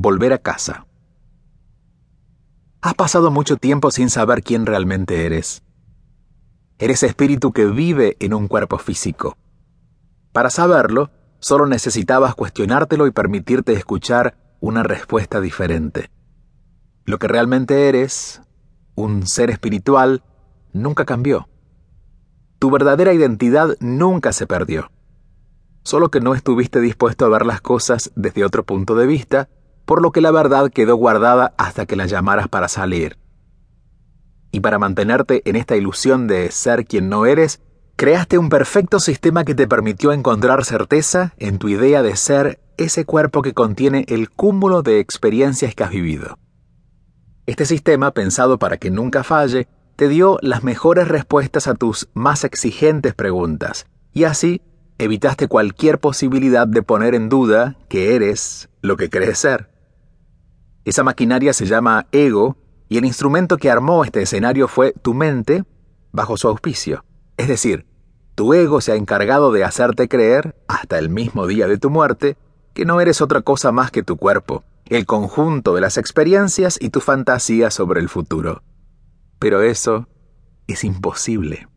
volver a casa. Has pasado mucho tiempo sin saber quién realmente eres. Eres espíritu que vive en un cuerpo físico. Para saberlo, solo necesitabas cuestionártelo y permitirte escuchar una respuesta diferente. Lo que realmente eres, un ser espiritual, nunca cambió. Tu verdadera identidad nunca se perdió. Solo que no estuviste dispuesto a ver las cosas desde otro punto de vista, por lo que la verdad quedó guardada hasta que la llamaras para salir. Y para mantenerte en esta ilusión de ser quien no eres, creaste un perfecto sistema que te permitió encontrar certeza en tu idea de ser ese cuerpo que contiene el cúmulo de experiencias que has vivido. Este sistema, pensado para que nunca falle, te dio las mejores respuestas a tus más exigentes preguntas, y así evitaste cualquier posibilidad de poner en duda que eres lo que crees ser. Esa maquinaria se llama ego, y el instrumento que armó este escenario fue tu mente bajo su auspicio. Es decir, tu ego se ha encargado de hacerte creer, hasta el mismo día de tu muerte, que no eres otra cosa más que tu cuerpo, el conjunto de las experiencias y tu fantasía sobre el futuro. Pero eso es imposible.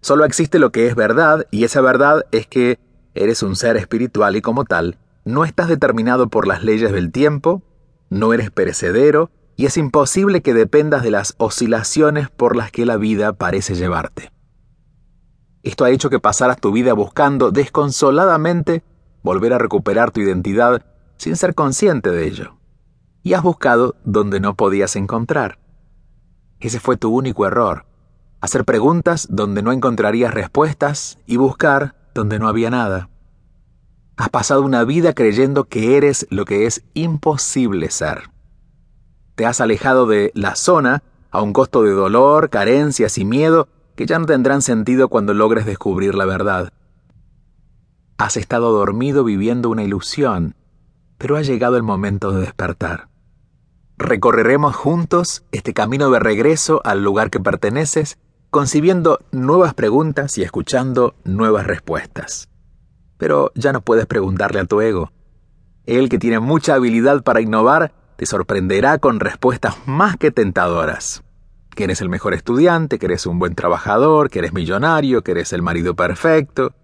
Solo existe lo que es verdad y esa verdad es que eres un ser espiritual y como tal, no estás determinado por las leyes del tiempo, no eres perecedero y es imposible que dependas de las oscilaciones por las que la vida parece llevarte. Esto ha hecho que pasaras tu vida buscando desconsoladamente volver a recuperar tu identidad sin ser consciente de ello. Y has buscado donde no podías encontrar. Ese fue tu único error. Hacer preguntas donde no encontrarías respuestas y buscar donde no había nada. Has pasado una vida creyendo que eres lo que es imposible ser. Te has alejado de la zona a un costo de dolor, carencias y miedo que ya no tendrán sentido cuando logres descubrir la verdad. Has estado dormido viviendo una ilusión, pero ha llegado el momento de despertar. Recorreremos juntos este camino de regreso al lugar que perteneces, concibiendo nuevas preguntas y escuchando nuevas respuestas. Pero ya no puedes preguntarle a tu ego. Él, que tiene mucha habilidad para innovar, te sorprenderá con respuestas más que tentadoras. Que eres el mejor estudiante, que eres un buen trabajador, que eres millonario, que eres el marido perfecto,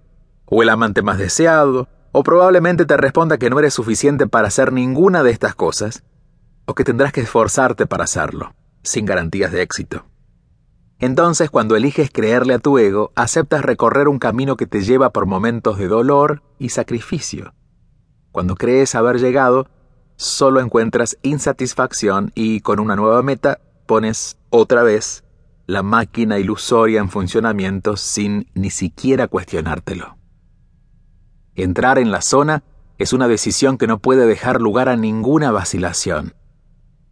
o el amante más deseado, o probablemente te responda que no eres suficiente para hacer ninguna de estas cosas, o que tendrás que esforzarte para hacerlo, sin garantías de éxito. Entonces, cuando eliges creerle a tu ego, aceptas recorrer un camino que te lleva por momentos de dolor y sacrificio. Cuando crees haber llegado, solo encuentras insatisfacción y con una nueva meta pones otra vez la máquina ilusoria en funcionamiento sin ni siquiera cuestionártelo. Entrar en la zona es una decisión que no puede dejar lugar a ninguna vacilación.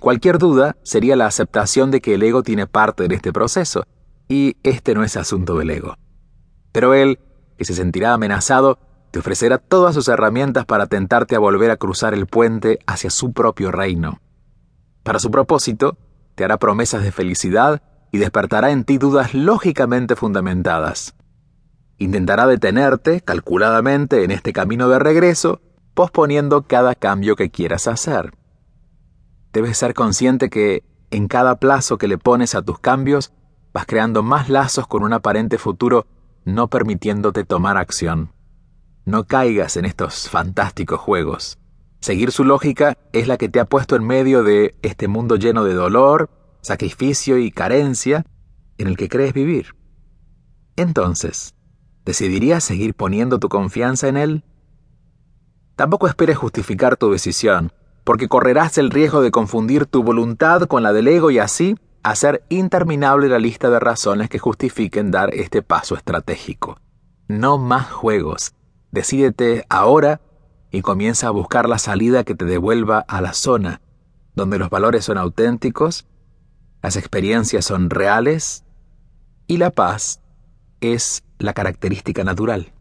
Cualquier duda sería la aceptación de que el ego tiene parte en este proceso, y este no es asunto del ego. Pero él, que se sentirá amenazado, te ofrecerá todas sus herramientas para tentarte a volver a cruzar el puente hacia su propio reino. Para su propósito, te hará promesas de felicidad y despertará en ti dudas lógicamente fundamentadas. Intentará detenerte calculadamente en este camino de regreso, posponiendo cada cambio que quieras hacer. Debes ser consciente que en cada plazo que le pones a tus cambios, vas creando más lazos con un aparente futuro no permitiéndote tomar acción. No caigas en estos fantásticos juegos. Seguir su lógica es la que te ha puesto en medio de este mundo lleno de dolor, sacrificio y carencia en el que crees vivir. Entonces, ¿decidirías seguir poniendo tu confianza en él? Tampoco esperes justificar tu decisión, porque correrás el riesgo de confundir tu voluntad con la del ego y así hacer interminable la lista de razones que justifiquen dar este paso estratégico. No más juegos. Decídete ahora y comienza a buscar la salida que te devuelva a la zona donde los valores son auténticos, las experiencias son reales y la paz es la característica natural.